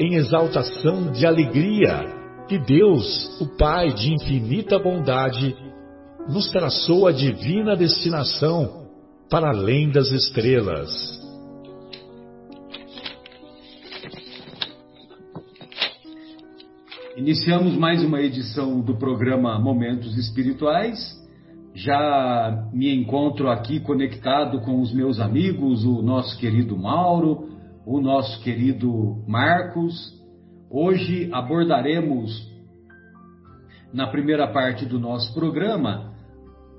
em exaltação de alegria que Deus, o Pai de infinita bondade, nos traçou a divina destinação para além das estrelas. Iniciamos mais uma edição do programa Momentos Espirituais. Já me encontro aqui conectado com os meus amigos, o nosso querido Mauro, o nosso querido Marcos. Hoje abordaremos, na primeira parte do nosso programa,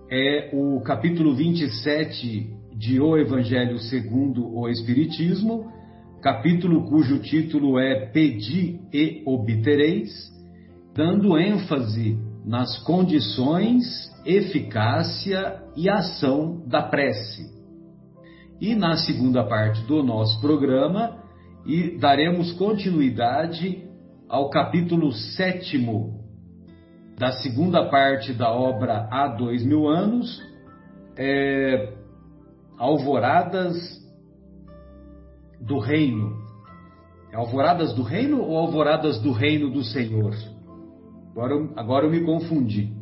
é o capítulo 27 de O Evangelho segundo o Espiritismo, capítulo cujo título é Pedi e obtereis, dando ênfase nas condições, eficácia e ação da prece. E na segunda parte do nosso programa, e daremos continuidade ao capítulo sétimo da segunda parte da obra Há Dois Mil Anos, é, Alvoradas do Reino. É Alvoradas do Reino ou Alvoradas do Reino do Senhor? Agora, agora eu me confundi.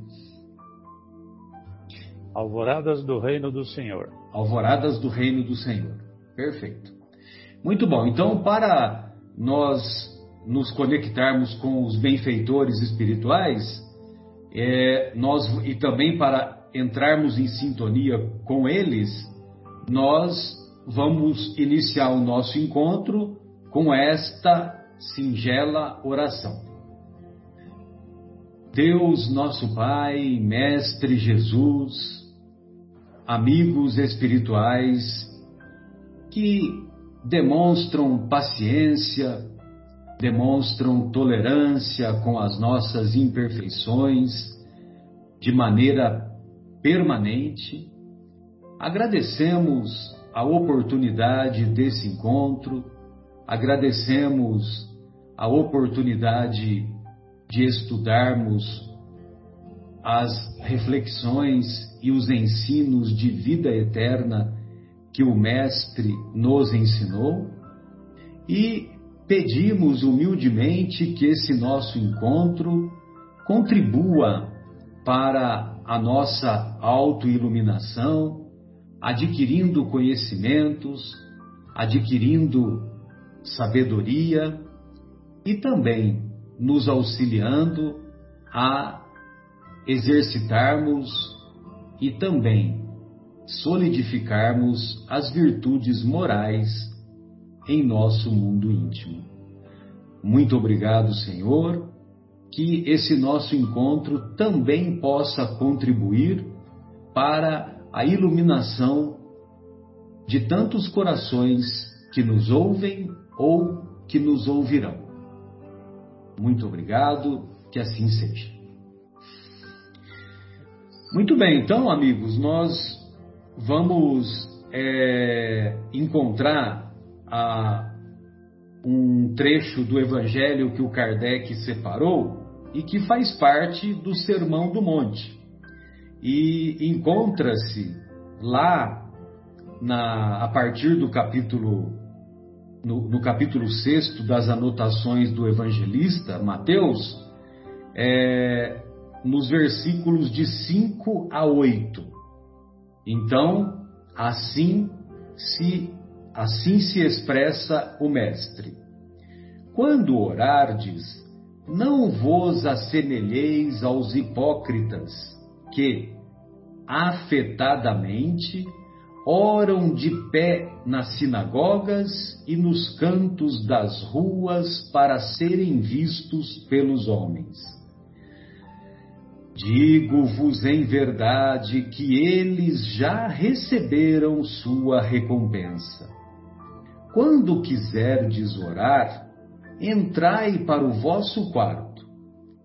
Alvoradas do Reino do Senhor. Alvoradas do Reino do Senhor. Perfeito. Muito bom. Então, para nós nos conectarmos com os benfeitores espirituais, é, nós e também para entrarmos em sintonia com eles, nós vamos iniciar o nosso encontro com esta singela oração. Deus, nosso Pai, Mestre Jesus, amigos espirituais que demonstram paciência, demonstram tolerância com as nossas imperfeições de maneira permanente. Agradecemos a oportunidade desse encontro, agradecemos a oportunidade de estudarmos as reflexões e os ensinos de vida eterna que o Mestre nos ensinou e pedimos humildemente que esse nosso encontro contribua para a nossa autoiluminação, adquirindo conhecimentos, adquirindo sabedoria e também nos auxiliando a exercitarmos e também solidificarmos as virtudes morais em nosso mundo íntimo. Muito obrigado, Senhor, que esse nosso encontro também possa contribuir para a iluminação de tantos corações que nos ouvem ou que nos ouvirão. Muito obrigado, que assim seja. Muito bem, então, amigos, nós vamos é, encontrar a, um trecho do Evangelho que o Kardec separou e que faz parte do Sermão do Monte. E encontra-se lá, na, a partir do capítulo, no, no capítulo 6 das anotações do evangelista Mateus, é, nos versículos de 5 a 8. Então, assim se assim se expressa o mestre. Quando orardes, não vos assemelheis aos hipócritas, que, afetadamente, oram de pé nas sinagogas e nos cantos das ruas para serem vistos pelos homens. Digo-vos em verdade que eles já receberam sua recompensa. Quando quiserdes orar, entrai para o vosso quarto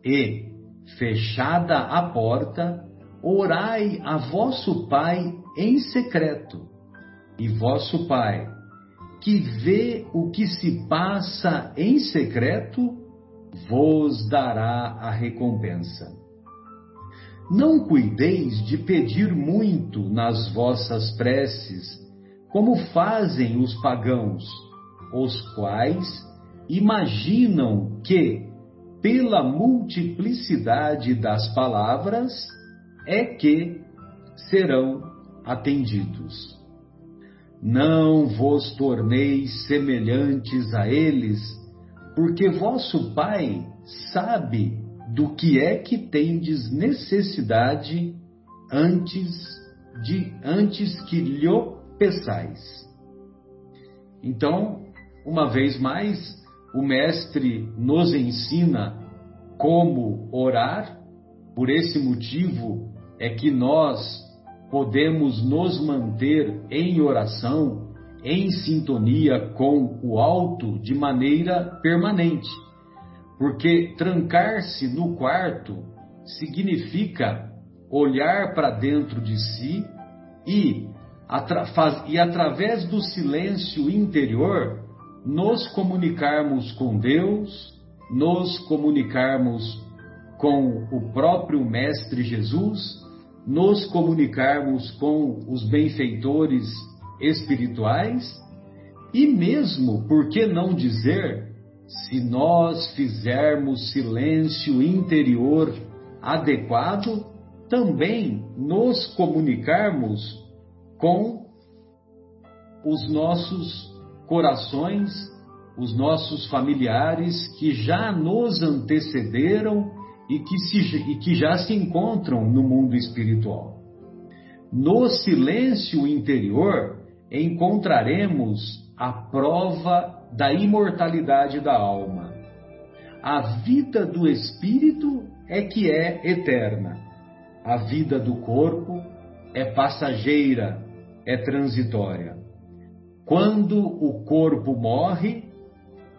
e, fechada a porta, orai a vosso Pai em secreto. E vosso Pai, que vê o que se passa em secreto, vos dará a recompensa. Não cuideis de pedir muito nas vossas preces, como fazem os pagãos, os quais imaginam que, pela multiplicidade das palavras, é que serão atendidos. Não vos torneis semelhantes a eles, porque vosso Pai sabe do que é que tendes necessidade antes de antes que lhe peçais. Então, uma vez mais, o mestre nos ensina como orar. Por esse motivo é que nós podemos nos manter em oração, em sintonia com o alto de maneira permanente. Porque trancar-se no quarto significa olhar para dentro de si e atra faz, e através do silêncio interior nos comunicarmos com Deus, nos comunicarmos com o próprio Mestre Jesus, nos comunicarmos com os benfeitores espirituais e mesmo, por que não dizer, se nós fizermos silêncio interior adequado, também nos comunicarmos com os nossos corações, os nossos familiares que já nos antecederam e que, se, e que já se encontram no mundo espiritual. No silêncio interior encontraremos a prova da imortalidade da alma. A vida do espírito é que é eterna. A vida do corpo é passageira, é transitória. Quando o corpo morre,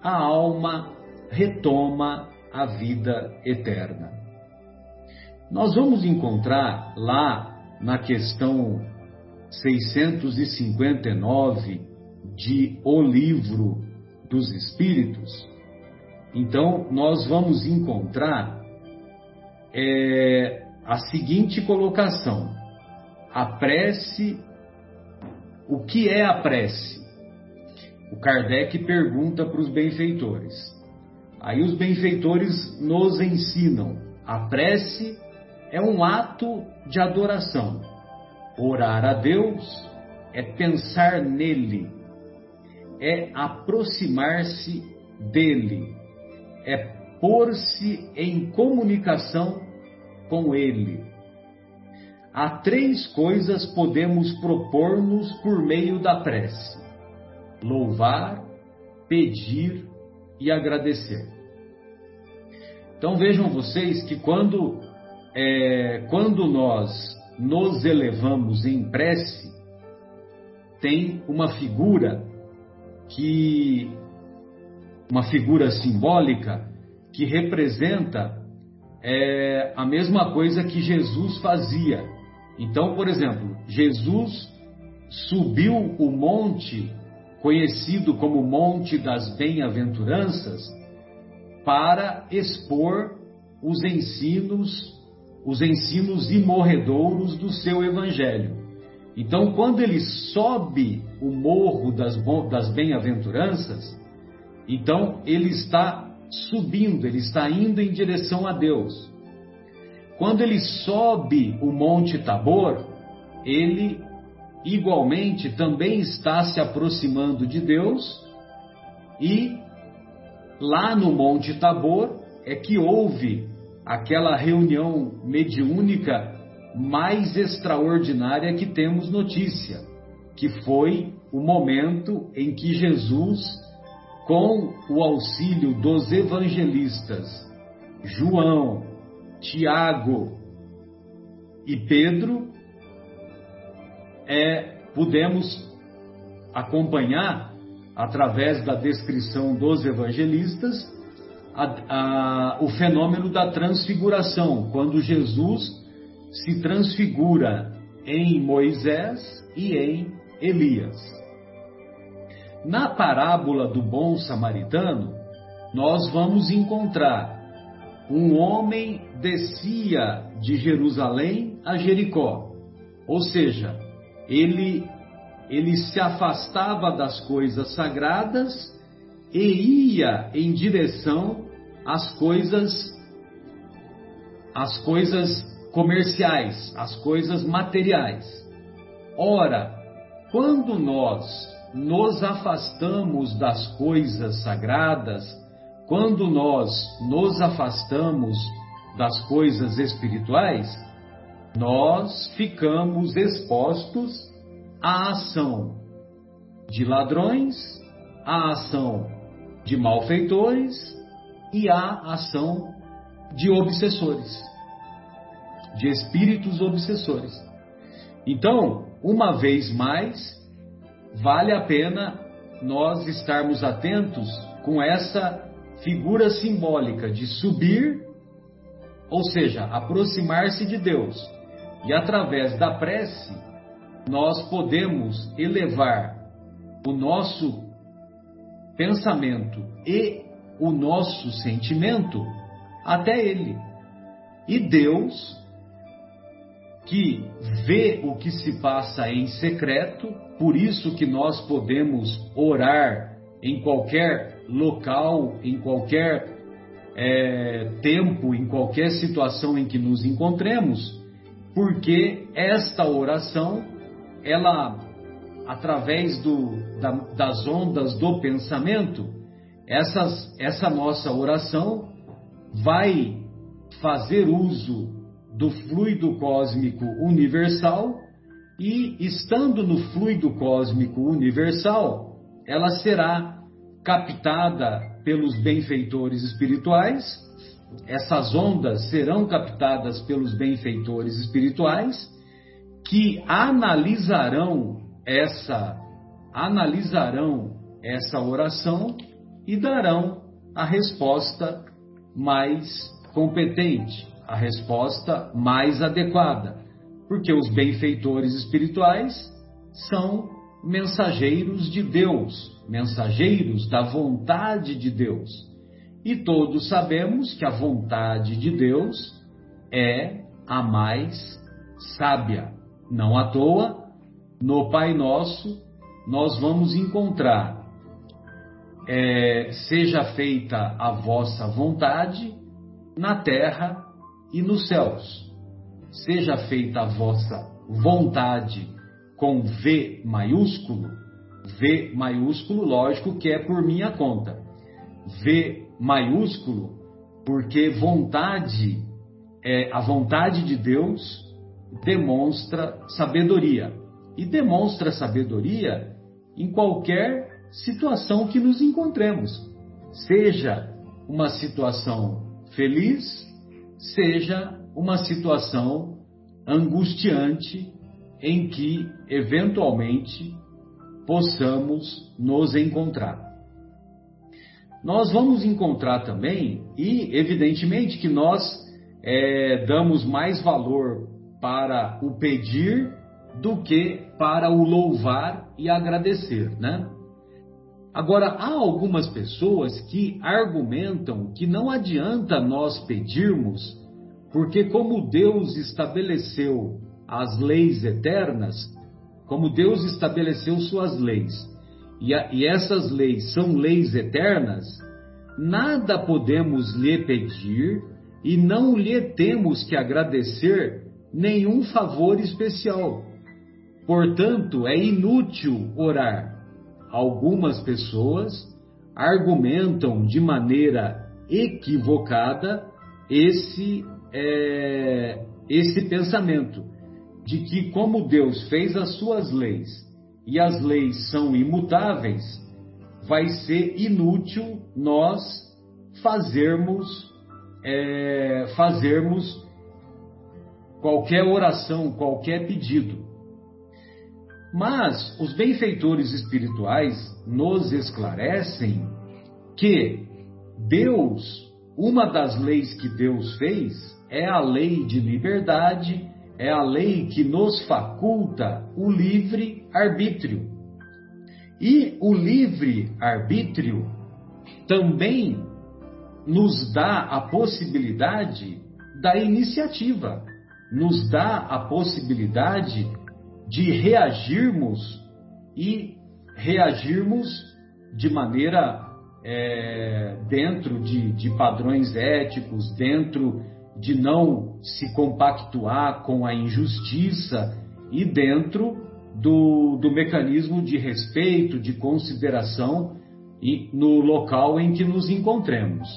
a alma retoma a vida eterna. Nós vamos encontrar lá na questão 659 de O Livro dos Espíritos, então nós vamos encontrar é, a seguinte colocação: a prece o que é a prece? O Kardec pergunta para os benfeitores. Aí os benfeitores nos ensinam. A prece é um ato de adoração. Orar a Deus é pensar nele, é aproximar-se dele, é pôr-se em comunicação com ele há três coisas podemos propor-nos por meio da prece: louvar, pedir e agradecer. Então vejam vocês que quando, é, quando nós nos elevamos em prece, tem uma figura que uma figura simbólica que representa é, a mesma coisa que Jesus fazia então, por exemplo, Jesus subiu o monte conhecido como Monte das Bem-aventuranças para expor os ensinos, os ensinos imorredouros do seu evangelho. Então, quando ele sobe o morro das, das bem-aventuranças, então ele está subindo, ele está indo em direção a Deus. Quando ele sobe o Monte Tabor, ele igualmente também está se aproximando de Deus e lá no Monte Tabor é que houve aquela reunião mediúnica mais extraordinária que temos notícia, que foi o momento em que Jesus, com o auxílio dos evangelistas João, Tiago e Pedro, é, pudemos acompanhar, através da descrição dos evangelistas, a, a, o fenômeno da transfiguração, quando Jesus se transfigura em Moisés e em Elias. Na parábola do bom samaritano, nós vamos encontrar um homem descia de Jerusalém a Jericó, ou seja, ele ele se afastava das coisas sagradas e ia em direção às coisas às coisas comerciais, as coisas materiais. Ora, quando nós nos afastamos das coisas sagradas, quando nós nos afastamos das coisas espirituais, nós ficamos expostos à ação de ladrões, à ação de malfeitores e à ação de obsessores de espíritos obsessores. Então, uma vez mais, vale a pena nós estarmos atentos com essa figura simbólica de subir, ou seja, aproximar-se de Deus. E através da prece, nós podemos elevar o nosso pensamento e o nosso sentimento até Ele. E Deus que vê o que se passa em secreto, por isso que nós podemos orar em qualquer local, em qualquer é, tempo, em qualquer situação em que nos encontremos, porque esta oração, ela, através do, da, das ondas do pensamento, essas, essa nossa oração vai fazer uso do fluido cósmico universal e, estando no fluido cósmico universal, ela será captada pelos benfeitores espirituais, essas ondas serão captadas pelos benfeitores espirituais que analisarão essa analisarão essa oração e darão a resposta mais competente a resposta mais adequada, porque os benfeitores espirituais são mensageiros de Deus, mensageiros da vontade de Deus. E todos sabemos que a vontade de Deus é a mais sábia. Não à toa, no Pai Nosso, nós vamos encontrar: é, seja feita a vossa vontade na terra e nos céus. Seja feita a vossa vontade com V maiúsculo, V maiúsculo, lógico que é por minha conta. V maiúsculo, porque vontade, é, a vontade de Deus demonstra sabedoria. E demonstra sabedoria em qualquer situação que nos encontremos. Seja uma situação feliz seja uma situação angustiante em que, eventualmente, possamos nos encontrar. Nós vamos encontrar também, e evidentemente que nós é, damos mais valor para o pedir do que para o louvar e agradecer, né? Agora, há algumas pessoas que argumentam que não adianta nós pedirmos, porque, como Deus estabeleceu as leis eternas, como Deus estabeleceu suas leis, e, a, e essas leis são leis eternas, nada podemos lhe pedir e não lhe temos que agradecer nenhum favor especial. Portanto, é inútil orar algumas pessoas argumentam de maneira equivocada esse, é, esse pensamento de que, como Deus fez as suas leis e as leis são imutáveis, vai ser inútil nós fazermos, é, fazermos qualquer oração, qualquer pedido. Mas os benfeitores espirituais nos esclarecem que Deus, uma das leis que Deus fez, é a lei de liberdade, é a lei que nos faculta o livre arbítrio. E o livre arbítrio também nos dá a possibilidade da iniciativa, nos dá a possibilidade de reagirmos e reagirmos de maneira é, dentro de, de padrões éticos, dentro de não se compactuar com a injustiça e dentro do, do mecanismo de respeito, de consideração no local em que nos encontremos.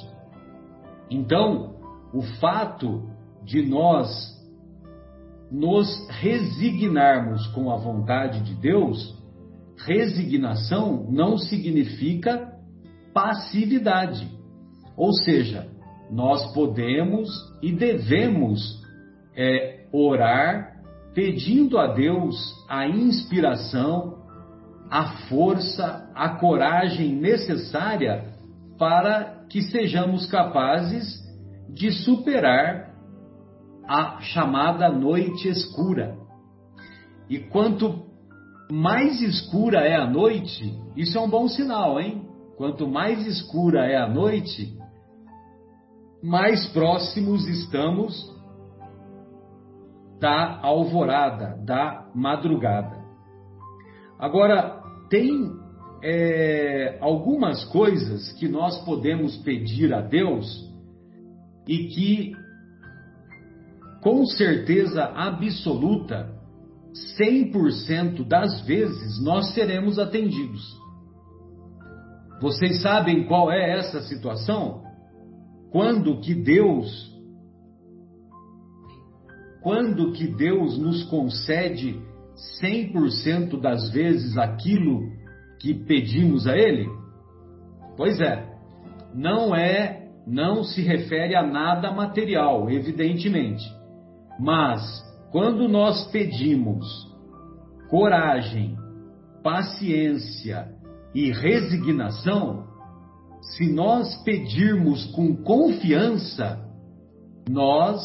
Então, o fato de nós nos resignarmos com a vontade de Deus, resignação não significa passividade. Ou seja, nós podemos e devemos é, orar pedindo a Deus a inspiração, a força, a coragem necessária para que sejamos capazes de superar a chamada noite escura. E quanto mais escura é a noite, isso é um bom sinal, hein? Quanto mais escura é a noite, mais próximos estamos da alvorada, da madrugada. Agora, tem é, algumas coisas que nós podemos pedir a Deus e que, com certeza absoluta, 100% das vezes nós seremos atendidos. Vocês sabem qual é essa situação? Quando que Deus quando que Deus nos concede 100% das vezes aquilo que pedimos a ele? Pois é, não é, não se refere a nada material, evidentemente. Mas quando nós pedimos coragem, paciência, e resignação, se nós pedirmos com confiança, nós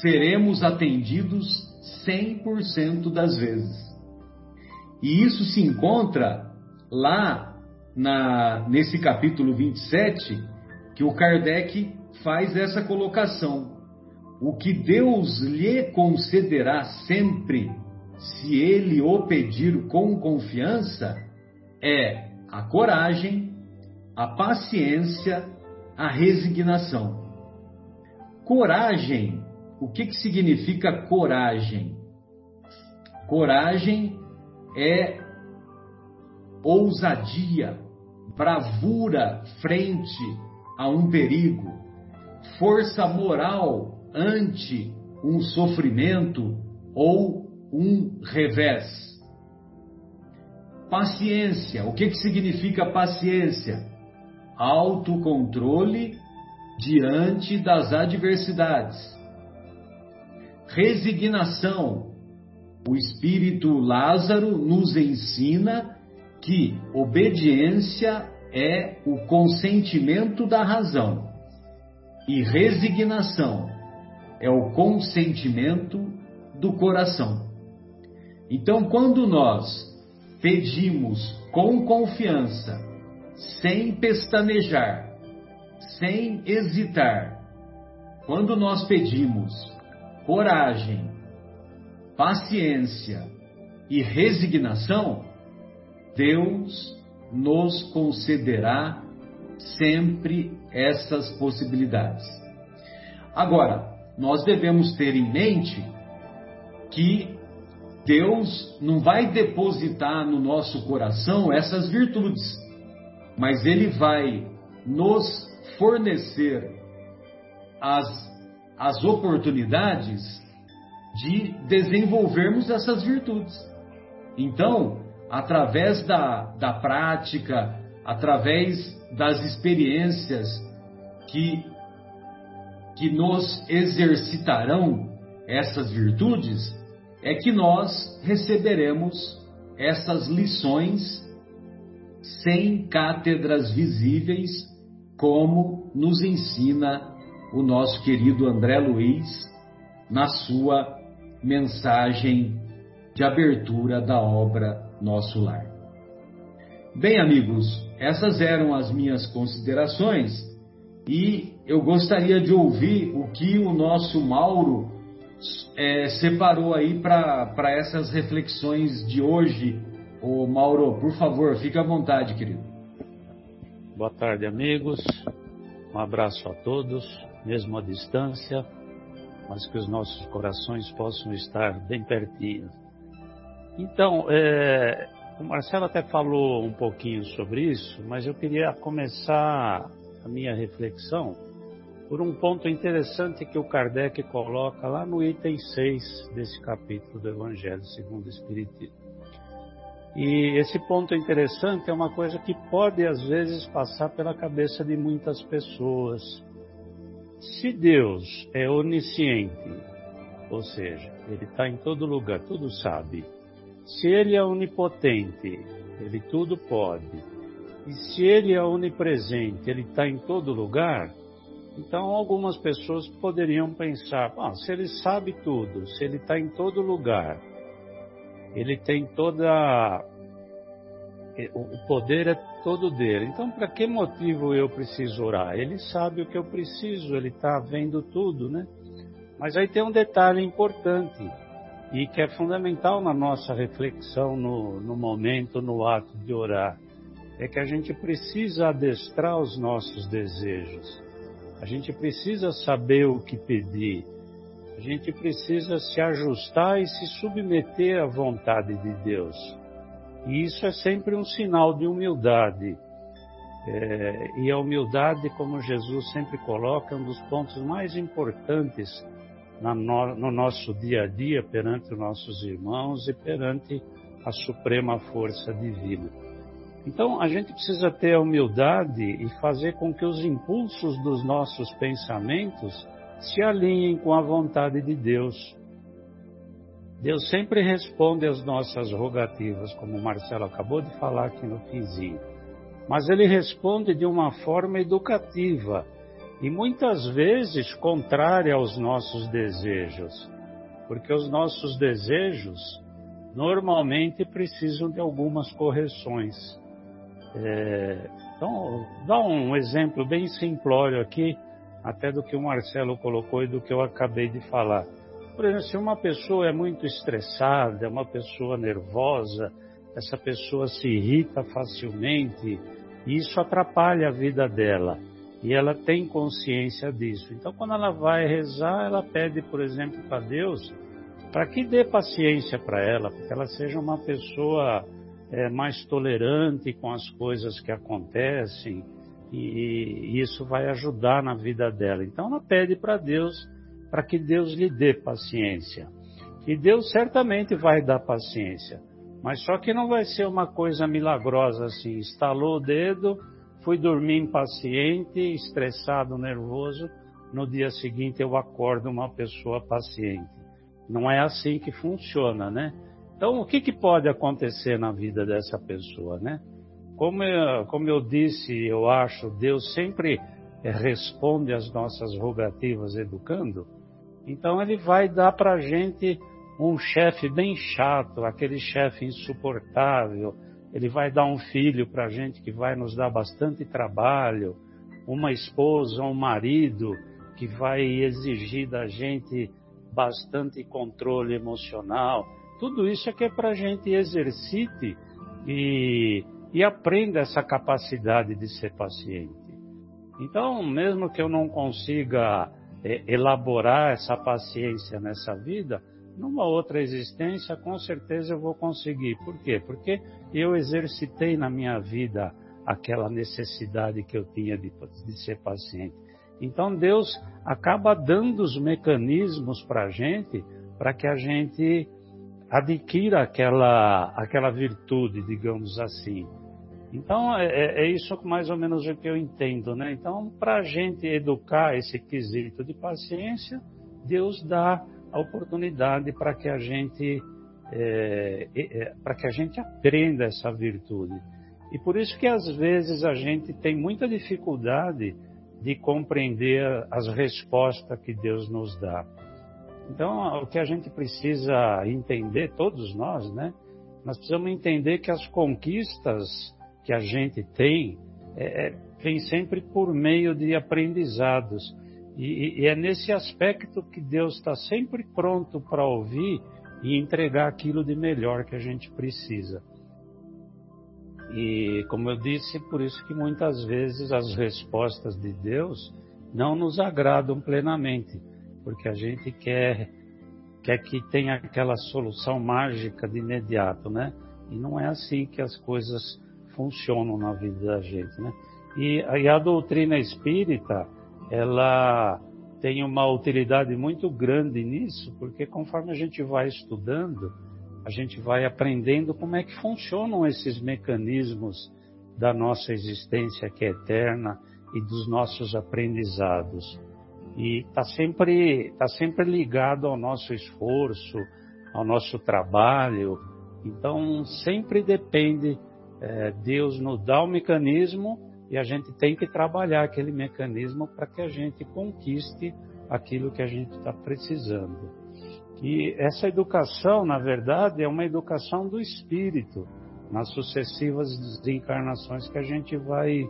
seremos atendidos 100% das vezes. E isso se encontra lá na, nesse capítulo 27, que o Kardec faz essa colocação. O que Deus lhe concederá sempre, se ele o pedir com confiança, é a coragem, a paciência, a resignação. Coragem, o que, que significa coragem? Coragem é ousadia, bravura frente a um perigo, força moral ante um sofrimento ou um revés. Paciência. O que, que significa paciência? Autocontrole diante das adversidades. Resignação. O espírito Lázaro nos ensina que obediência é o consentimento da razão e resignação é o consentimento do coração. Então, quando nós pedimos com confiança, sem pestanejar, sem hesitar, quando nós pedimos coragem, paciência e resignação, Deus nos concederá sempre essas possibilidades. Agora, nós devemos ter em mente que Deus não vai depositar no nosso coração essas virtudes, mas Ele vai nos fornecer as, as oportunidades de desenvolvermos essas virtudes. Então, através da, da prática, através das experiências que, que nos exercitarão essas virtudes, é que nós receberemos essas lições sem cátedras visíveis, como nos ensina o nosso querido André Luiz na sua mensagem de abertura da obra Nosso Lar. Bem, amigos, essas eram as minhas considerações e eu gostaria de ouvir o que o nosso Mauro é, separou aí para essas reflexões de hoje. Ô Mauro, por favor, fique à vontade, querido. Boa tarde, amigos. Um abraço a todos, mesmo à distância, mas que os nossos corações possam estar bem pertinho. Então, é, o Marcelo até falou um pouquinho sobre isso, mas eu queria começar a minha reflexão por um ponto interessante que o Kardec coloca lá no item 6 desse capítulo do Evangelho segundo o Espiritismo. E esse ponto interessante é uma coisa que pode às vezes passar pela cabeça de muitas pessoas. Se Deus é onisciente, ou seja, Ele está em todo lugar, tudo sabe. Se Ele é onipotente, Ele tudo pode. E se Ele é onipresente, Ele está em todo lugar, então, algumas pessoas poderiam pensar: ah, se ele sabe tudo, se ele está em todo lugar, ele tem toda. O poder é todo dele. Então, para que motivo eu preciso orar? Ele sabe o que eu preciso, ele está vendo tudo, né? Mas aí tem um detalhe importante e que é fundamental na nossa reflexão no, no momento, no ato de orar. É que a gente precisa adestrar os nossos desejos. A gente precisa saber o que pedir. A gente precisa se ajustar e se submeter à vontade de Deus. E isso é sempre um sinal de humildade. É, e a humildade, como Jesus sempre coloca, é um dos pontos mais importantes no, no nosso dia a dia perante os nossos irmãos e perante a suprema força divina. Então, a gente precisa ter a humildade e fazer com que os impulsos dos nossos pensamentos se alinhem com a vontade de Deus. Deus sempre responde às nossas rogativas, como o Marcelo acabou de falar aqui no finzinho. Mas ele responde de uma forma educativa e muitas vezes contrária aos nossos desejos, porque os nossos desejos normalmente precisam de algumas correções. É, então, dá um exemplo bem simplório aqui, até do que o Marcelo colocou e do que eu acabei de falar. Por exemplo, se uma pessoa é muito estressada, é uma pessoa nervosa, essa pessoa se irrita facilmente, e isso atrapalha a vida dela. E ela tem consciência disso. Então, quando ela vai rezar, ela pede, por exemplo, para Deus, para que dê paciência para ela, para que ela seja uma pessoa é, mais tolerante com as coisas que acontecem e, e isso vai ajudar na vida dela. Então ela pede para Deus para que Deus lhe dê paciência. E Deus certamente vai dar paciência, mas só que não vai ser uma coisa milagrosa assim. Estalou o dedo, fui dormir impaciente, estressado, nervoso. No dia seguinte eu acordo uma pessoa paciente. Não é assim que funciona, né? Então, o que, que pode acontecer na vida dessa pessoa, né? Como eu, como eu disse, eu acho, Deus sempre eh, responde às nossas rogativas educando. Então, Ele vai dar para a gente um chefe bem chato, aquele chefe insuportável. Ele vai dar um filho para a gente que vai nos dar bastante trabalho, uma esposa, um marido que vai exigir da gente bastante controle emocional tudo isso é que é para a gente exercite e, e aprenda essa capacidade de ser paciente. Então, mesmo que eu não consiga é, elaborar essa paciência nessa vida, numa outra existência, com certeza eu vou conseguir. Por quê? Porque eu exercitei na minha vida aquela necessidade que eu tinha de, de ser paciente. Então Deus acaba dando os mecanismos para a gente, para que a gente adquira aquela, aquela virtude, digamos assim. Então, é, é, é isso mais ou menos o que eu entendo, né? Então, para a gente educar esse quesito de paciência, Deus dá a oportunidade para que a gente é, é, para que a gente aprenda essa virtude. E por isso que às vezes a gente tem muita dificuldade de compreender as respostas que Deus nos dá. Então, o que a gente precisa entender, todos nós, né? Nós precisamos entender que as conquistas que a gente tem é, é vem sempre por meio de aprendizados. E, e é nesse aspecto que Deus está sempre pronto para ouvir e entregar aquilo de melhor que a gente precisa. E, como eu disse, por isso que muitas vezes as respostas de Deus não nos agradam plenamente porque a gente quer, quer que tenha aquela solução mágica de imediato, né? E não é assim que as coisas funcionam na vida da gente, né? E, e a doutrina espírita, ela tem uma utilidade muito grande nisso, porque conforme a gente vai estudando, a gente vai aprendendo como é que funcionam esses mecanismos da nossa existência que é eterna e dos nossos aprendizados e está sempre, tá sempre ligado ao nosso esforço, ao nosso trabalho. Então, sempre depende, é, Deus nos dá o mecanismo e a gente tem que trabalhar aquele mecanismo para que a gente conquiste aquilo que a gente está precisando. E essa educação, na verdade, é uma educação do espírito, nas sucessivas encarnações que a gente vai,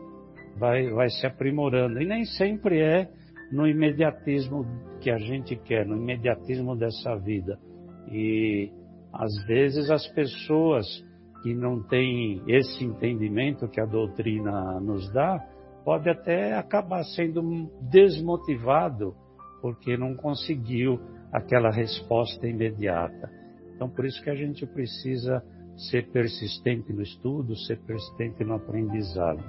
vai, vai se aprimorando. E nem sempre é no imediatismo que a gente quer, no imediatismo dessa vida. E às vezes as pessoas que não têm esse entendimento que a doutrina nos dá, pode até acabar sendo desmotivado porque não conseguiu aquela resposta imediata. Então, por isso que a gente precisa ser persistente no estudo, ser persistente no aprendizado.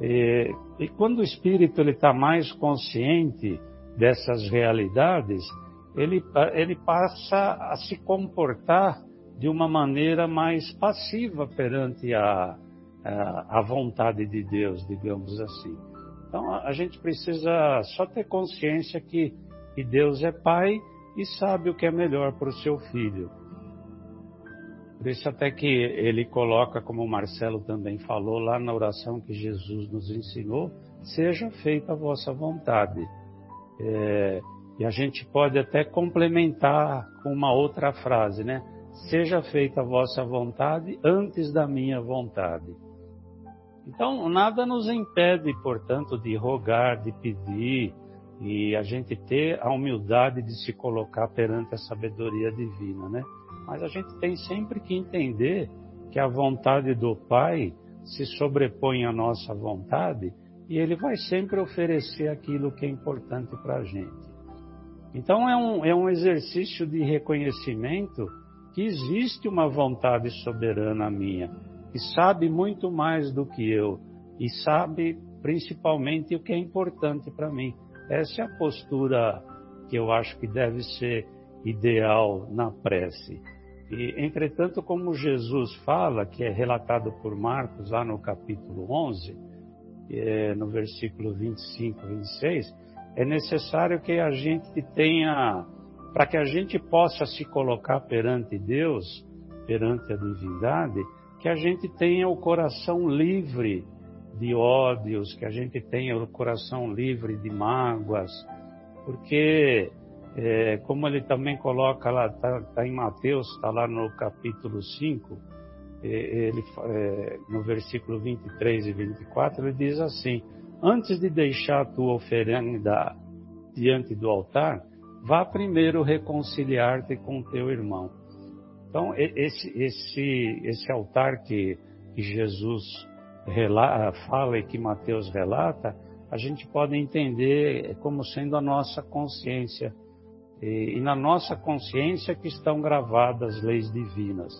E, e quando o espírito está mais consciente dessas realidades, ele, ele passa a se comportar de uma maneira mais passiva perante a, a, a vontade de Deus, digamos assim. Então a gente precisa só ter consciência que, que Deus é Pai e sabe o que é melhor para o seu filho. Por isso até que ele coloca, como o Marcelo também falou lá na oração que Jesus nos ensinou, seja feita a vossa vontade. É, e a gente pode até complementar com uma outra frase, né? Seja feita a vossa vontade antes da minha vontade. Então, nada nos impede, portanto, de rogar, de pedir, e a gente ter a humildade de se colocar perante a sabedoria divina, né? Mas a gente tem sempre que entender que a vontade do Pai se sobrepõe à nossa vontade e Ele vai sempre oferecer aquilo que é importante para a gente. Então é um, é um exercício de reconhecimento que existe uma vontade soberana minha, que sabe muito mais do que eu e sabe principalmente o que é importante para mim. Essa é a postura que eu acho que deve ser ideal na prece. E, entretanto, como Jesus fala, que é relatado por Marcos lá no capítulo 11, é, no versículo 25 e 26, é necessário que a gente tenha, para que a gente possa se colocar perante Deus, perante a divindade, que a gente tenha o coração livre de ódios, que a gente tenha o coração livre de mágoas, porque é, como ele também coloca lá, está tá em Mateus, está lá no capítulo 5, é, ele, é, no versículo 23 e 24, ele diz assim: Antes de deixar a tua oferenda diante do altar, vá primeiro reconciliar-te com teu irmão. Então, esse, esse, esse altar que, que Jesus relata, fala e que Mateus relata, a gente pode entender como sendo a nossa consciência e, e na nossa consciência que estão gravadas as leis divinas.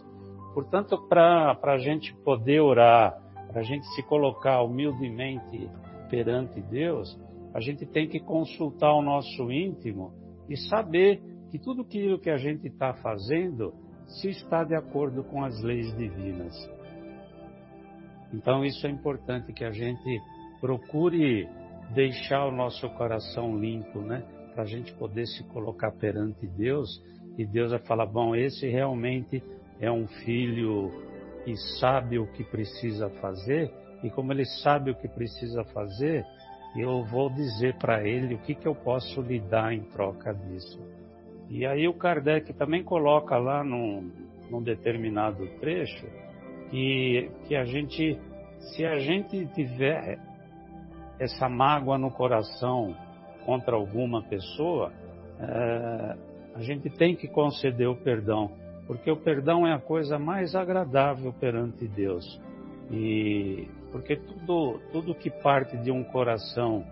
Portanto, para a gente poder orar para a gente se colocar humildemente perante Deus, a gente tem que consultar o nosso íntimo e saber que tudo aquilo que a gente está fazendo se está de acordo com as leis divinas. Então, isso é importante que a gente procure deixar o nosso coração limpo, né? Para a gente poder se colocar perante Deus e Deus vai falar: bom, esse realmente é um filho que sabe o que precisa fazer, e como ele sabe o que precisa fazer, eu vou dizer para ele o que, que eu posso lhe dar em troca disso. E aí o Kardec também coloca lá num, num determinado trecho que, que a gente, se a gente tiver essa mágoa no coração contra alguma pessoa, é, a gente tem que conceder o perdão, porque o perdão é a coisa mais agradável perante Deus. E porque tudo, tudo que parte de um coração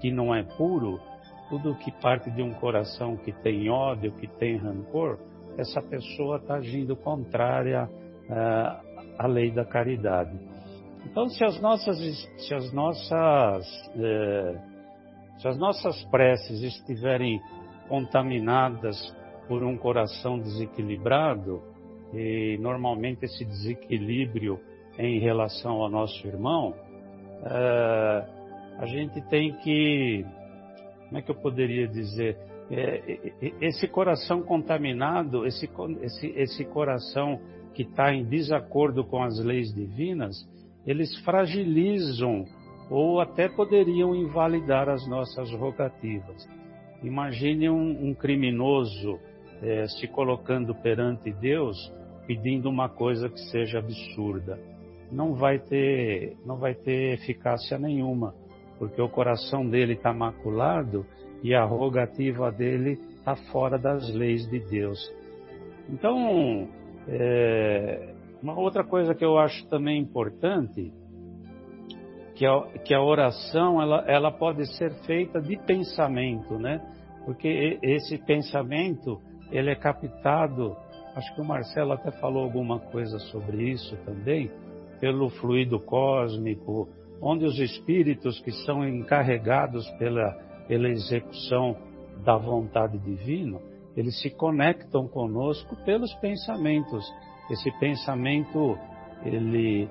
que não é puro, tudo que parte de um coração que tem ódio, que tem rancor, essa pessoa está agindo contrária uh, à lei da caridade. Então, se as nossas, se as nossas, uh, se as nossas preces estiverem contaminadas por um coração desequilibrado, e normalmente esse desequilíbrio em relação ao nosso irmão, é, a gente tem que, como é que eu poderia dizer, é, esse coração contaminado, esse, esse, esse coração que está em desacordo com as leis divinas, eles fragilizam ou até poderiam invalidar as nossas rogativas. Imagine um, um criminoso é, se colocando perante Deus pedindo uma coisa que seja absurda não vai ter, não vai ter eficácia nenhuma, porque o coração dele está maculado e a rogativa dele está fora das leis de Deus. Então, é, uma outra coisa que eu acho também importante, que a, que a oração ela, ela pode ser feita de pensamento, né? Porque esse pensamento ele é captado, acho que o Marcelo até falou alguma coisa sobre isso também, pelo fluido cósmico, onde os espíritos que são encarregados pela, pela execução da vontade divina, eles se conectam conosco pelos pensamentos. Esse pensamento, ele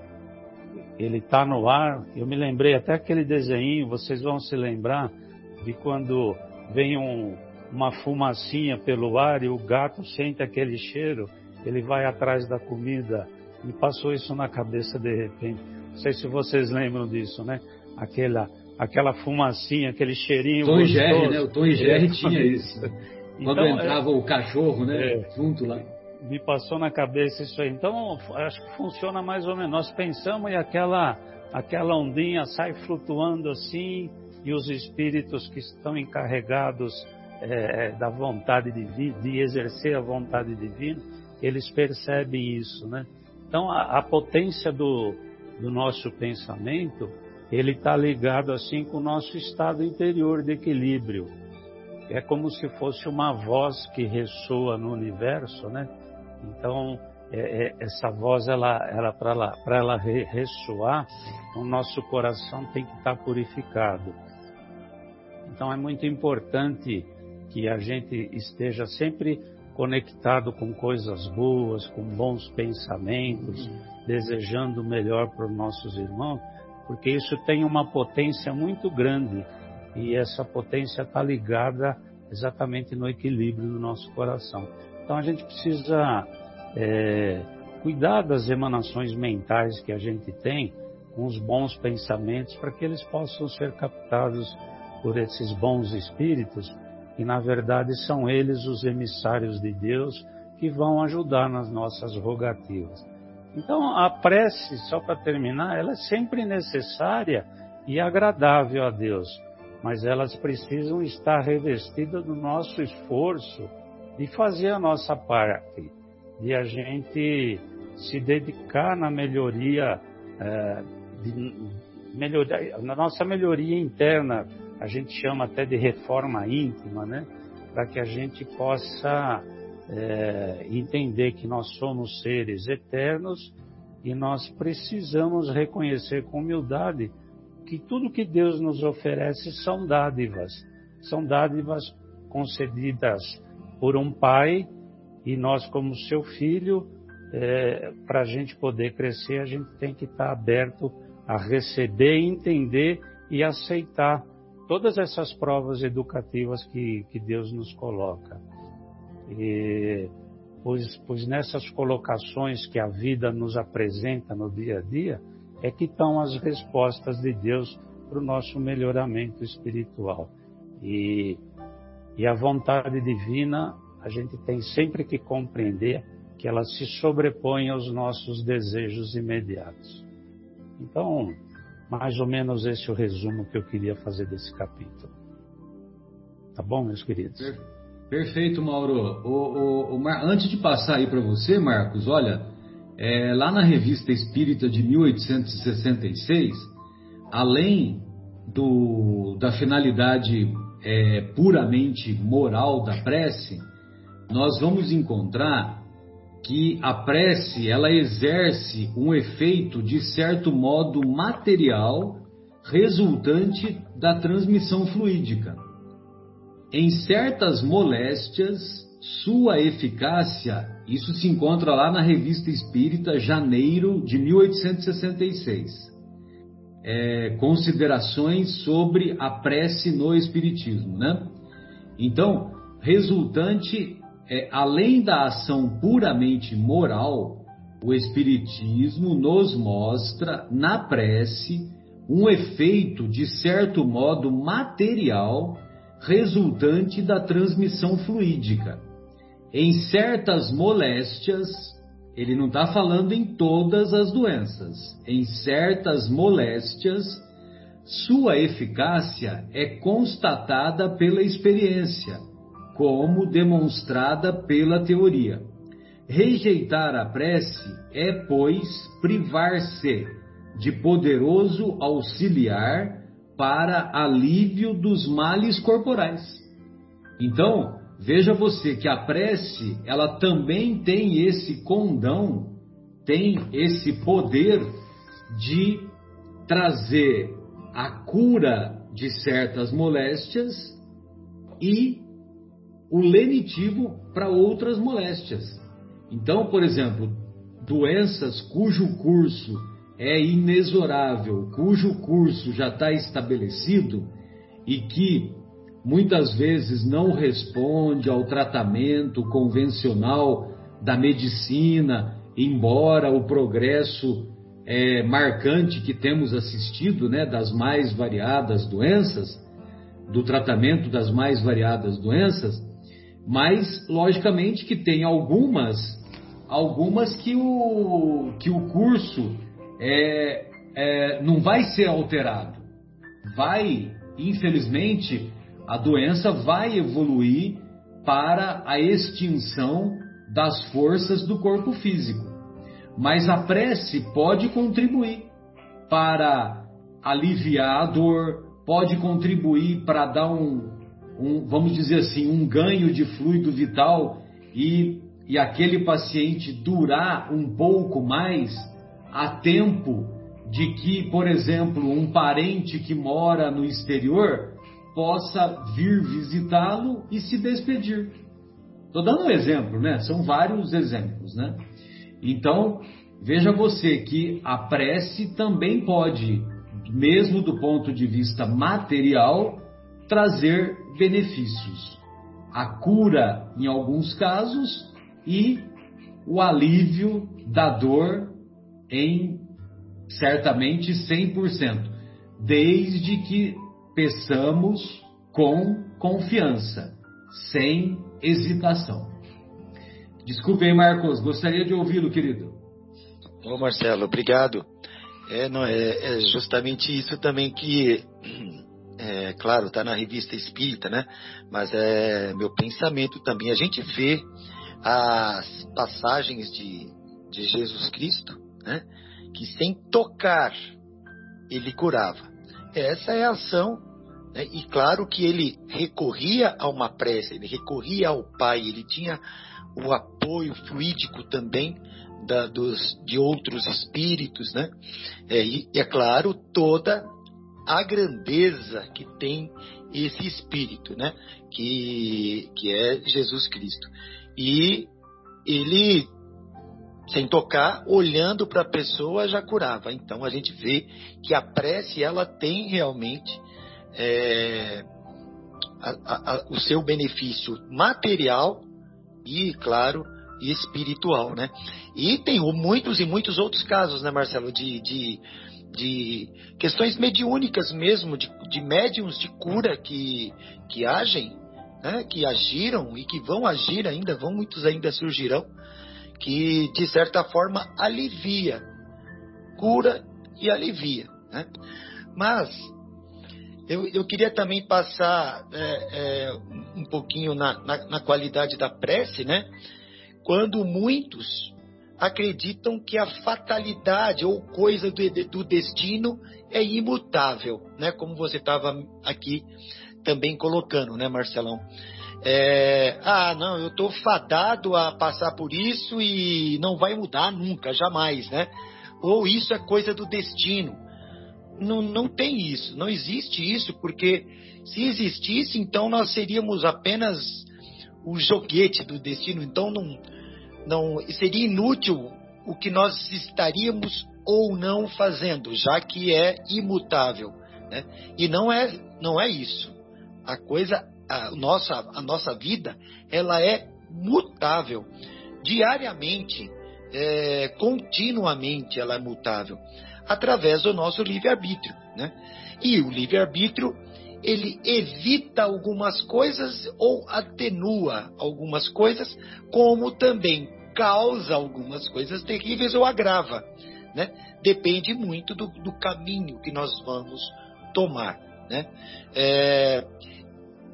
ele está no ar. Eu me lembrei até aquele desenho, vocês vão se lembrar de quando vem um, uma fumacinha pelo ar e o gato sente aquele cheiro, ele vai atrás da comida me passou isso na cabeça de repente. Não sei se vocês lembram disso, né? Aquela, aquela fumacinha, aquele cheirinho. Tom gostoso. Jerry, né? O Tom e Jerry tinha isso. Quando então, entrava é, o cachorro, né? É, junto lá. Me passou na cabeça isso aí. Então, acho que funciona mais ou menos. Nós pensamos e aquela, aquela ondinha sai flutuando assim, e os espíritos que estão encarregados é, da vontade divina, de exercer a vontade divina, eles percebem isso, né? Então, a, a potência do, do nosso pensamento, ele está ligado assim com o nosso estado interior de equilíbrio. É como se fosse uma voz que ressoa no universo, né? Então, é, é, essa voz, ela, ela para ela, ela ressoar, o nosso coração tem que estar tá purificado. Então, é muito importante que a gente esteja sempre conectado com coisas boas, com bons pensamentos, desejando o melhor para os nossos irmãos, porque isso tem uma potência muito grande e essa potência está ligada exatamente no equilíbrio do nosso coração. Então a gente precisa é, cuidar das emanações mentais que a gente tem, com os bons pensamentos, para que eles possam ser captados por esses bons espíritos e na verdade são eles os emissários de Deus que vão ajudar nas nossas rogativas. Então a prece, só para terminar, ela é sempre necessária e agradável a Deus, mas elas precisam estar revestidas do nosso esforço de fazer a nossa parte, de a gente se dedicar na melhoria, é, melhoria na nossa melhoria interna a gente chama até de reforma íntima, né? Para que a gente possa é, entender que nós somos seres eternos E nós precisamos reconhecer com humildade que tudo que Deus nos oferece são dádivas. São dádivas concedidas por um pai e nós, como seu filho, é, para a gente poder crescer, a gente tem que estar aberto a receber, entender e aceitar todas essas provas educativas que, que Deus nos coloca. E, pois, pois nessas colocações que a vida nos apresenta no dia a dia, é que estão as respostas de Deus para o nosso melhoramento espiritual. E, e a vontade divina, a gente tem sempre que compreender que ela se sobrepõe aos nossos desejos imediatos. Então, mais ou menos esse é o resumo que eu queria fazer desse capítulo. Tá bom, meus queridos? Perfeito, Mauro. O, o, o. Antes de passar aí para você, Marcos, olha, é, lá na Revista Espírita de 1866, além do, da finalidade é, puramente moral da prece, nós vamos encontrar que a prece ela exerce um efeito de certo modo material resultante da transmissão fluídica. Em certas moléstias, sua eficácia, isso se encontra lá na Revista Espírita, janeiro de 1866. É, considerações sobre a prece no Espiritismo, né? Então, resultante é, além da ação puramente moral, o Espiritismo nos mostra na prece um efeito, de certo modo, material resultante da transmissão fluídica. Em certas moléstias, ele não está falando em todas as doenças, em certas moléstias, sua eficácia é constatada pela experiência como demonstrada pela teoria. Rejeitar a prece é, pois, privar-se de poderoso auxiliar para alívio dos males corporais. Então, veja você que a prece, ela também tem esse condão, tem esse poder de trazer a cura de certas moléstias e o lenitivo para outras moléstias. Então, por exemplo, doenças cujo curso é inexorável, cujo curso já está estabelecido e que muitas vezes não responde ao tratamento convencional da medicina, embora o progresso é, marcante que temos assistido, né, das mais variadas doenças, do tratamento das mais variadas doenças, mas, logicamente, que tem algumas, algumas que o, que o curso é, é, não vai ser alterado. Vai, infelizmente, a doença vai evoluir para a extinção das forças do corpo físico. Mas a prece pode contribuir para aliviar a dor, pode contribuir para dar um, um, vamos dizer assim, um ganho de fluido vital e, e aquele paciente durar um pouco mais a tempo de que, por exemplo, um parente que mora no exterior possa vir visitá-lo e se despedir. Estou dando um exemplo, né? São vários exemplos, né? Então, veja você que a prece também pode, mesmo do ponto de vista material, trazer benefícios. A cura, em alguns casos, e o alívio da dor em certamente 100%, desde que peçamos com confiança, sem hesitação. Desculpe aí, Marcos, gostaria de ouvi-lo, querido. Ô Marcelo, obrigado. É, não, é, é justamente isso também que é, claro, está na revista Espírita, né? Mas é meu pensamento também. A gente vê as passagens de, de Jesus Cristo, né? Que sem tocar ele curava. Essa é a ação, né? e claro que ele recorria a uma prece, ele recorria ao Pai, ele tinha o apoio fluídico também da, dos, de outros espíritos, né? É, e, é claro, toda a grandeza que tem esse espírito, né? Que, que é Jesus Cristo. E ele, sem tocar, olhando para a pessoa, já curava. Então a gente vê que a prece, ela tem realmente é, a, a, o seu benefício material e, claro, espiritual, né? E tem muitos e muitos outros casos, né, Marcelo, de, de, de questões mediúnicas mesmo, de, de médiums de cura que, que agem, né, que agiram e que vão agir ainda, vão muitos ainda surgirão, que de certa forma alivia, cura e alivia, né? Mas eu, eu queria também passar é, é, um pouquinho na, na, na, qualidade da prece, né? Quando muitos acreditam que a fatalidade ou coisa do, do destino é imutável, né? Como você estava aqui também colocando, né, Marcelão? É, ah, não, eu estou fadado a passar por isso e não vai mudar nunca, jamais, né? Ou isso é coisa do destino não, não tem isso, não existe isso, porque se existisse, então nós seríamos apenas o joguete do destino, então não, não seria inútil o que nós estaríamos ou não fazendo, já que é imutável. Né? E não é, não é isso. A coisa, a nossa, a nossa vida, ela é mutável. Diariamente, é, continuamente ela é mutável através do nosso livre-arbítrio. Né? E o livre-arbítrio ele evita algumas coisas ou atenua algumas coisas, como também causa algumas coisas terríveis ou agrava. Né? Depende muito do, do caminho que nós vamos tomar. Né? É,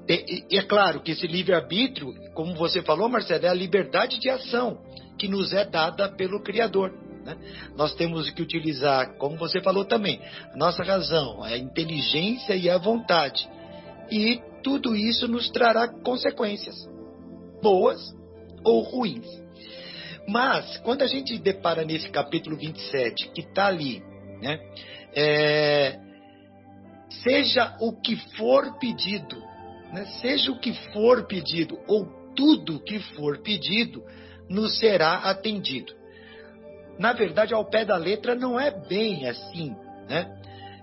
é, é claro que esse livre-arbítrio, como você falou, Marcelo, é a liberdade de ação que nos é dada pelo Criador. Né? Nós temos que utilizar, como você falou também, a nossa razão, a inteligência e a vontade. E tudo isso nos trará consequências, boas ou ruins. Mas, quando a gente depara nesse capítulo 27, que está ali, né, é, seja o que for pedido, né, seja o que for pedido, ou tudo que for pedido, nos será atendido na verdade, ao pé da letra não é bem assim, né?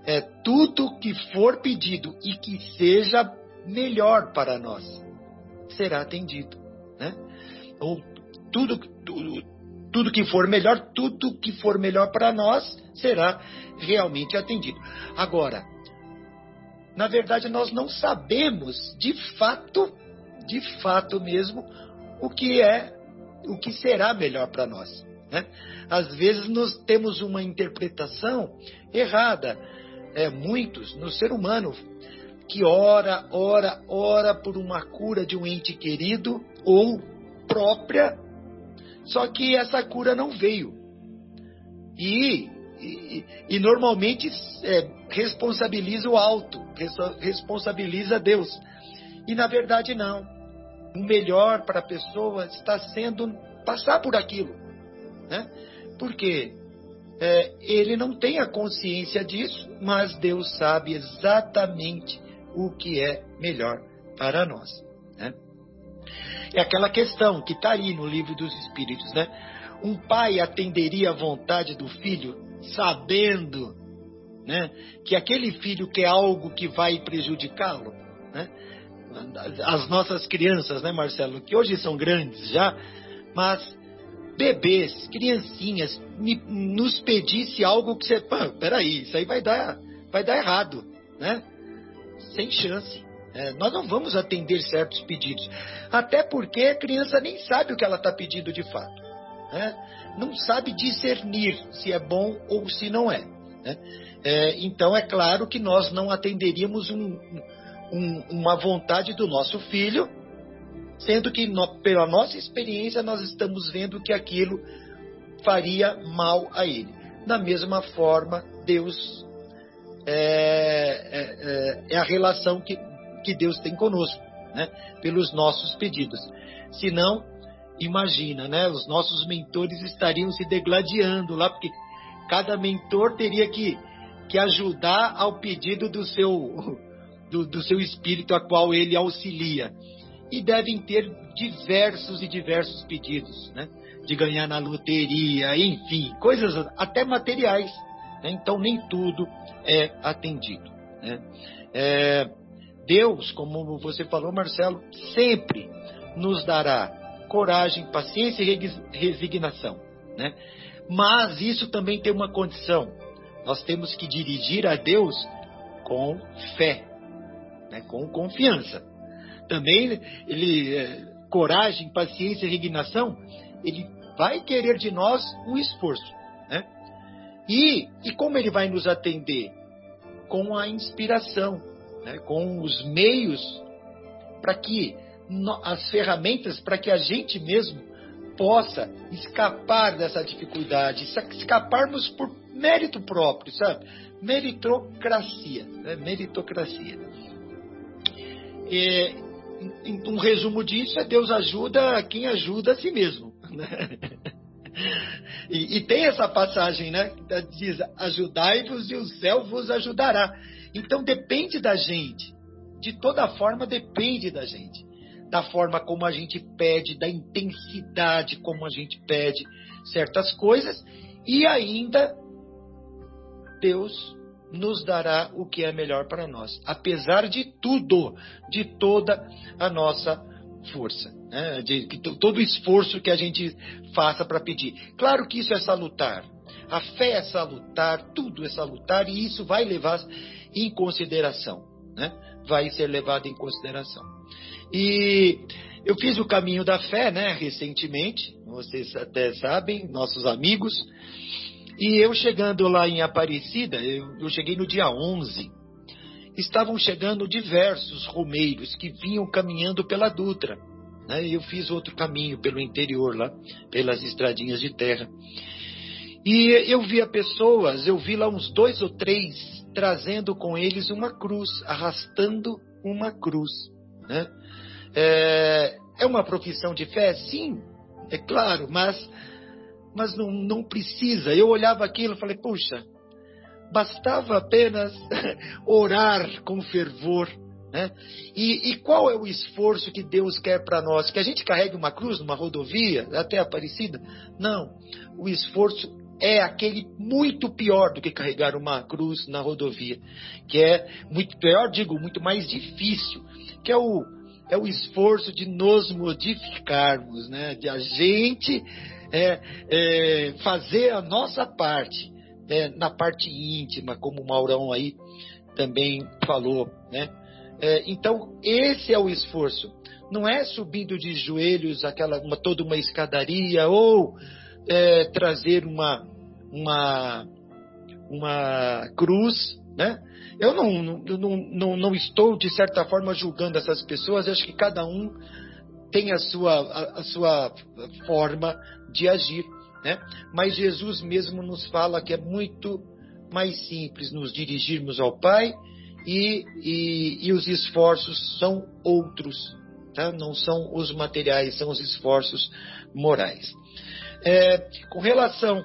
É tudo que for pedido e que seja melhor para nós será atendido, né? Ou tudo, tudo, tudo que for melhor, tudo que for melhor para nós será realmente atendido. Agora, na verdade, nós não sabemos de fato, de fato mesmo, o que é, o que será melhor para nós. Né? Às vezes nós temos uma interpretação errada, é, muitos, no ser humano, que ora, ora, ora por uma cura de um ente querido ou própria, só que essa cura não veio. E, e, e normalmente é, responsabiliza o alto, responsabiliza Deus. E na verdade não. O melhor para a pessoa está sendo passar por aquilo né? Porque é, ele não tem a consciência disso, mas Deus sabe exatamente o que é melhor para nós. Né? É aquela questão que está aí no livro dos Espíritos, né? Um pai atenderia à vontade do filho, sabendo né, que aquele filho quer algo que vai prejudicá-lo, né? As nossas crianças, né, Marcelo, que hoje são grandes já, mas bebês, criancinhas, me, nos pedisse algo que você, pô, peraí, isso aí vai dar, vai dar errado, né? Sem chance. É, nós não vamos atender certos pedidos. Até porque a criança nem sabe o que ela está pedindo de fato. Né? Não sabe discernir se é bom ou se não é. Né? É, então, é claro que nós não atenderíamos um, um, uma vontade do nosso filho sendo que no, pela nossa experiência nós estamos vendo que aquilo faria mal a ele. Da mesma forma, Deus é, é, é, é a relação que, que Deus tem conosco, né? pelos nossos pedidos. Senão, imagina, né? Os nossos mentores estariam se degladiando lá, porque cada mentor teria que, que ajudar ao pedido do seu, do, do seu espírito a qual ele auxilia. E devem ter diversos e diversos pedidos, né? De ganhar na loteria, enfim, coisas até materiais. Né? Então nem tudo é atendido. Né? É, Deus, como você falou, Marcelo, sempre nos dará coragem, paciência e resignação. Né? Mas isso também tem uma condição. Nós temos que dirigir a Deus com fé, né? com confiança. Também ele é, coragem, paciência e resignação, ele vai querer de nós um esforço. Né? E, e como ele vai nos atender? Com a inspiração, né? com os meios para que as ferramentas para que a gente mesmo possa escapar dessa dificuldade, escaparmos por mérito próprio, sabe? Meritocracia, né? meritocracia. Um resumo disso é Deus ajuda quem ajuda a si mesmo. Né? E, e, tem essa passagem, né? Diz: ajudai-vos e o céu vos ajudará. Então depende da gente. De toda forma, depende da gente da forma como a gente pede, da intensidade como a gente pede certas coisas, e ainda Deus nos dará o que é melhor para nós, apesar de tudo, de toda a nossa força, né? de, de todo o esforço que a gente faça para pedir. Claro que isso é salutar, a fé é salutar, tudo é salutar, e isso vai levar em consideração, né? vai ser levado em consideração. E eu fiz o caminho da fé, né, recentemente, vocês até sabem, nossos amigos. E eu chegando lá em Aparecida, eu, eu cheguei no dia 11. Estavam chegando diversos romeiros que vinham caminhando pela Dutra. Né? Eu fiz outro caminho pelo interior lá, pelas estradinhas de terra. E eu via pessoas, eu vi lá uns dois ou três trazendo com eles uma cruz, arrastando uma cruz. Né? É, é uma profissão de fé? Sim, é claro, mas, mas não, não precisa. Eu olhava aquilo e falei, puxa, bastava apenas orar com fervor. Né? E, e, qual é o esforço que Deus quer para nós? Que a gente carregue uma cruz numa rodovia até Aparecida? Não. O esforço é aquele muito pior do que carregar uma cruz na rodovia, que é muito pior, digo, muito mais difícil, que é o é o esforço de nos modificarmos, né? de a gente é, é, fazer a nossa parte, né? na parte íntima, como o Maurão aí também falou. Né? É, então, esse é o esforço. Não é subindo de joelhos aquela uma, toda uma escadaria ou é, trazer uma, uma, uma cruz, né? Eu não, não, não, não estou, de certa forma, julgando essas pessoas, acho que cada um tem a sua, a, a sua forma de agir. Né? Mas Jesus mesmo nos fala que é muito mais simples nos dirigirmos ao Pai e, e, e os esforços são outros, tá? não são os materiais, são os esforços morais. É, com relação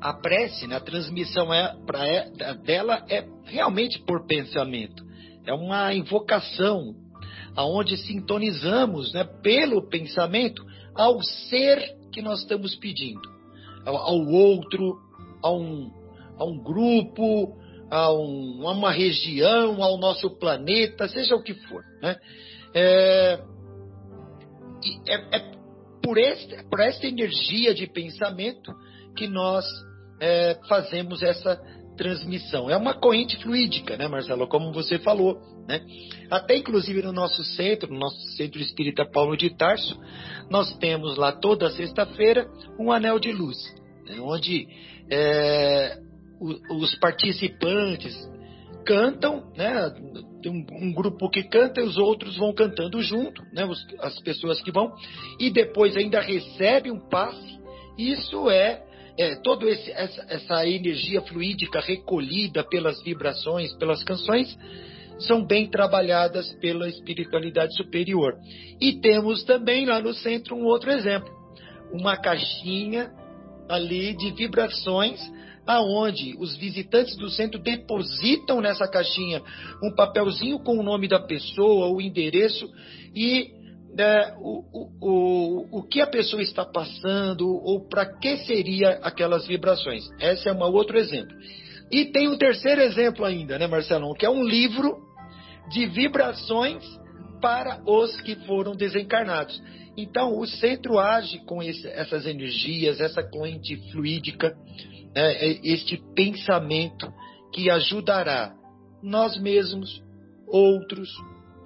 a prece, né, a transmissão é, é, dela é realmente por pensamento. É uma invocação aonde sintonizamos né, pelo pensamento ao ser que nós estamos pedindo, ao, ao outro, a um, a um grupo, a, um, a, uma região, ao nosso planeta, seja o que for. Né? É, é, é por, este, por esta energia de pensamento que nós é, fazemos essa transmissão. É uma corrente fluídica, né, Marcelo? Como você falou, né? Até inclusive no nosso centro, no nosso centro espírita Paulo de Tarso, nós temos lá toda sexta-feira um anel de luz, né, onde é, os participantes cantam, né? Tem um, um, grupo que canta e os outros vão cantando junto, né? Os, as pessoas que vão e depois ainda recebe um passe. Isso é é, toda essa, essa energia fluídica recolhida pelas vibrações, pelas canções, são bem trabalhadas pela espiritualidade superior. E temos também lá no centro um outro exemplo, uma caixinha ali de vibrações aonde os visitantes do centro depositam nessa caixinha um papelzinho com o nome da pessoa, o endereço e né, o, o, o, que a pessoa está passando ou para que seria aquelas vibrações. Esse é um outro exemplo. E tem um terceiro exemplo ainda, né, Marcelão, que é um livro de vibrações para os que foram desencarnados. Então, o centro age com esse, essas energias, essa corrente fluídica, né, este pensamento que ajudará nós mesmos, outros,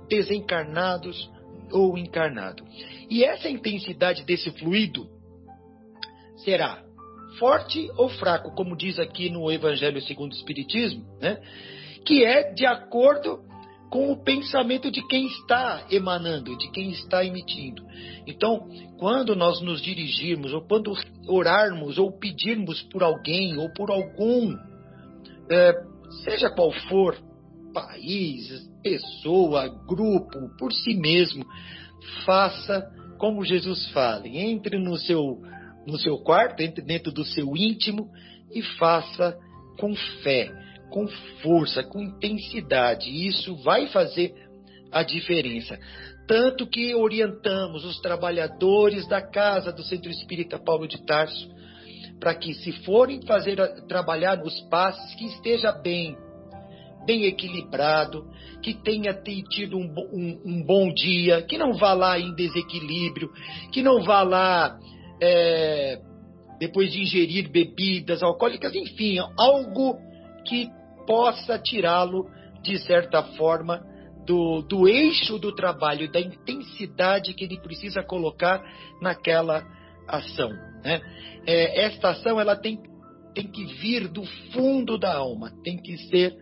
desencarnados ou encarnado. E essa intensidade desse fluido será forte ou fraco, como diz aqui no Evangelho segundo o Espiritismo, né? que é de acordo com o pensamento de quem está emanando, de quem está emitindo. Então, quando nós nos dirigirmos, ou quando orarmos, ou pedirmos por alguém, ou por algum, é, seja qual for, país, pessoa, grupo, por si mesmo, faça como Jesus fala, entre no seu no seu quarto, entre dentro do seu íntimo e faça com fé, com força, com intensidade. Isso vai fazer a diferença. Tanto que orientamos os trabalhadores da casa do Centro Espírita Paulo de Tarso para que, se forem fazer trabalhar nos passes, que esteja bem, bem equilibrado, que tenha tido um, um, um, bom dia, que não vá lá em desequilíbrio, que não vá lá é, depois de ingerir bebidas alcoólicas, enfim, algo que possa tirá-lo, de certa forma, do, do eixo do trabalho, da intensidade que ele precisa colocar naquela ação. Né? É, esta ação ela tem, tem que vir do fundo da alma, tem que ser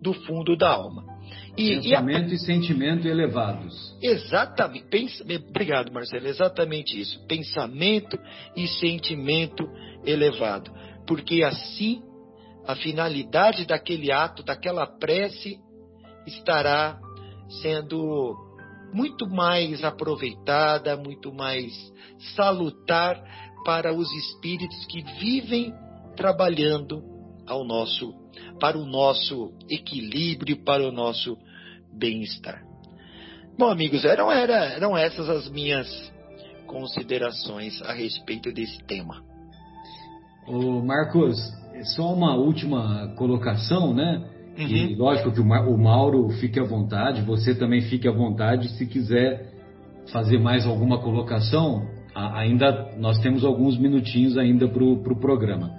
do fundo da alma. E, Pensamento e, a... e sentimento elevados. Exatamente. Pensa... Obrigado, Marcelo. Exatamente isso. Pensamento e sentimento elevado. Porque assim a finalidade daquele ato, daquela prece, estará sendo muito mais aproveitada, muito mais salutar para os espíritos que vivem trabalhando ao nosso para o nosso equilíbrio, para o nosso bem-estar. Bom, amigos, eram, era, eram essas as minhas considerações a respeito desse tema. Ô Marcos, só uma última colocação, né? Uhum. E lógico que o Mauro fique à vontade, você também fique à vontade se quiser fazer mais alguma colocação. Ainda nós temos alguns minutinhos ainda para o pro programa.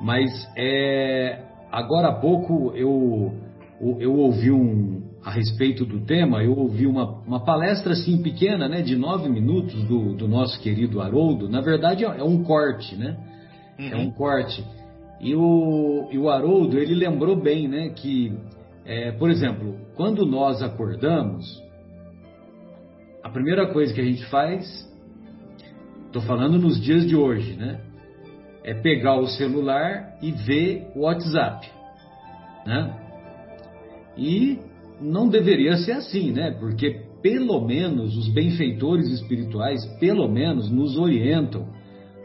Mas é, agora há pouco eu, eu ouvi um, a respeito do tema, eu ouvi uma, uma palestra assim pequena, né, de nove minutos do, do nosso querido Haroldo. Na verdade é um corte, né? Uhum. É um corte. E o, e o Haroldo, ele lembrou bem, né, que, é, por exemplo, quando nós acordamos, a primeira coisa que a gente faz, estou falando nos dias de hoje, né? é pegar o celular e ver o WhatsApp, né? E não deveria ser assim, né? Porque pelo menos os benfeitores espirituais, pelo menos, nos orientam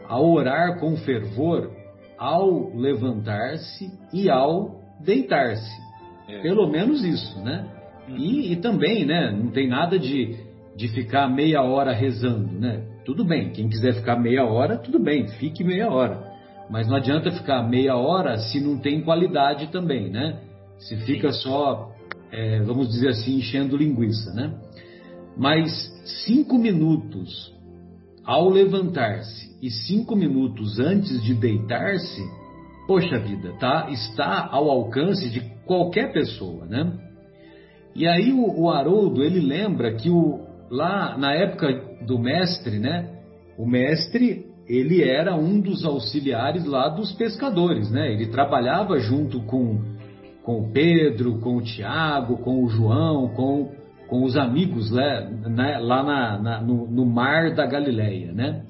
a orar com fervor ao levantar-se e ao deitar-se. É. Pelo menos isso, né? Uhum. E, e, também, né? Não tem nada de, de ficar meia hora rezando, né? Tudo bem, quem quiser ficar meia hora, tudo bem, fique meia hora. Mas não adianta ficar meia hora se não tem qualidade também, né? Se fica só, é, vamos dizer assim, enchendo linguiça, né? Mas cinco minutos ao levantar-se e cinco minutos antes de deitar-se, poxa vida, tá? Está ao alcance de qualquer pessoa, né? E aí o, o Haroldo ele lembra que o, lá na época do mestre, né? O mestre ele era um dos auxiliares lá dos pescadores, né? Ele trabalhava junto com, com o Pedro, com o Tiago, com o João, com, com os amigos né? né? lá na, na, no, no, mar da Galileia, né?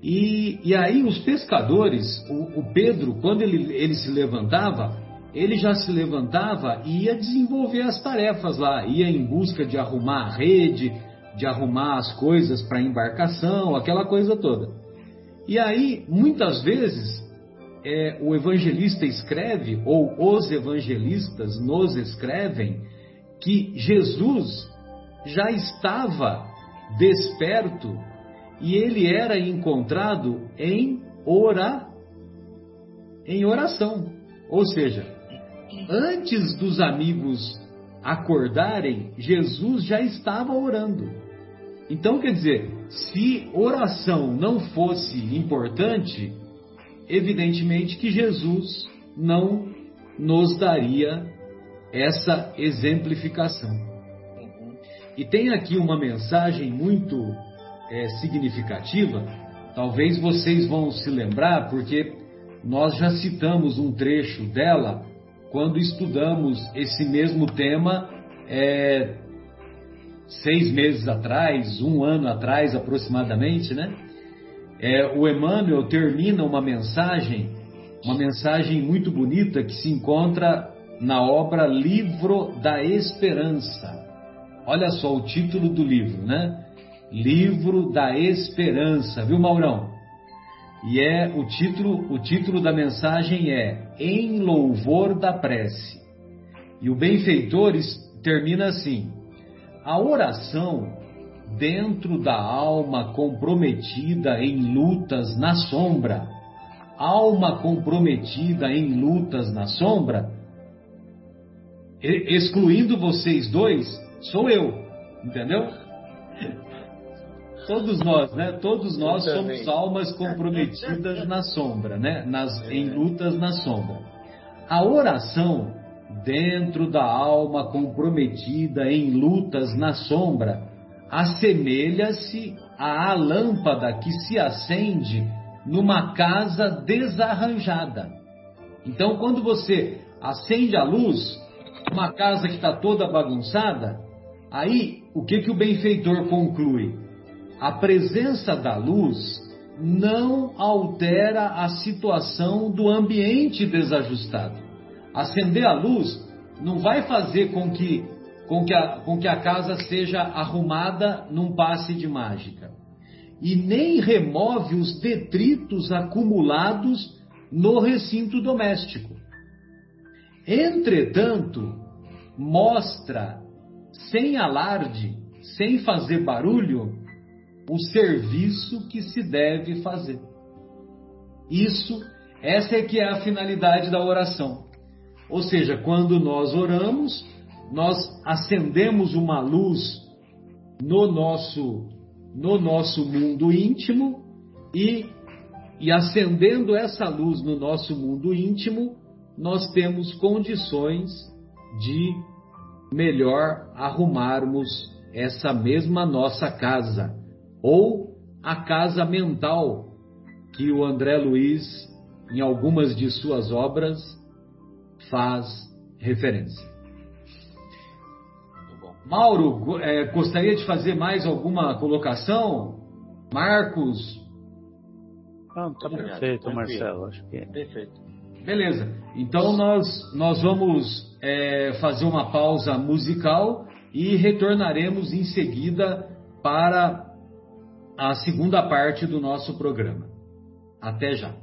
E, e aí os pescadores, o, o Pedro, quando ele, ele se levantava, ele já se levantava e ia desenvolver as tarefas lá, ia em busca de arrumar a rede, de arrumar as coisas para a embarcação, aquela coisa toda. E aí, muitas vezes, é, o evangelista escreve, ou os evangelistas nos escrevem, que Jesus já estava desperto e ele era encontrado em ora, em oração. Ou seja, antes dos amigos acordarem, Jesus já estava orando. Então, quer dizer, se oração não fosse importante, evidentemente que Jesus não nos daria essa exemplificação. E tem aqui uma mensagem muito é, significativa, talvez vocês vão se lembrar, porque nós já citamos um trecho dela quando estudamos esse mesmo tema é, seis meses atrás, um ano atrás aproximadamente, né? É, o Emmanuel termina uma mensagem, uma mensagem muito bonita que se encontra na obra Livro da Esperança. Olha só o título do livro, né? Livro da Esperança, viu, Maurão? E é o título, o título da mensagem é Em Louvor da Prece. E o benfeitor termina assim: A oração dentro da alma comprometida em lutas na sombra, alma comprometida em lutas na sombra, excluindo vocês dois, sou eu, entendeu? Todos nós, né? Todos nós somos almas comprometidas na sombra, né? Nas, em lutas na sombra. A oração dentro da alma comprometida em lutas na sombra assemelha-se à lâmpada que se acende numa casa desarranjada. Então, quando você acende a luz, uma casa que está toda bagunçada, aí o que, que o benfeitor conclui? A presença da luz não altera a situação do ambiente desajustado. Acender a luz não vai fazer com que, com que, a, com que a casa seja arrumada num passe de mágica. E nem remove os detritos acumulados no recinto doméstico. Entretanto, mostra, sem alarde, sem fazer barulho, o serviço que se deve fazer. Isso, essa é que é a finalidade da oração. Ou seja, quando nós oramos, nós acendemos uma luz no nosso no nosso mundo íntimo e e acendendo essa luz no nosso mundo íntimo, nós temos condições de melhor arrumarmos essa mesma nossa casa ou a casa mental que o André Luiz, em algumas de suas obras, faz referência. Mauro, é, gostaria de fazer mais alguma colocação? Marcos? Não, está perfeito, Marcelo. Acho que é. Perfeito. Beleza. Então nós, nós vamos é, fazer uma pausa musical e retornaremos em seguida para a segunda parte do nosso programa. Até já.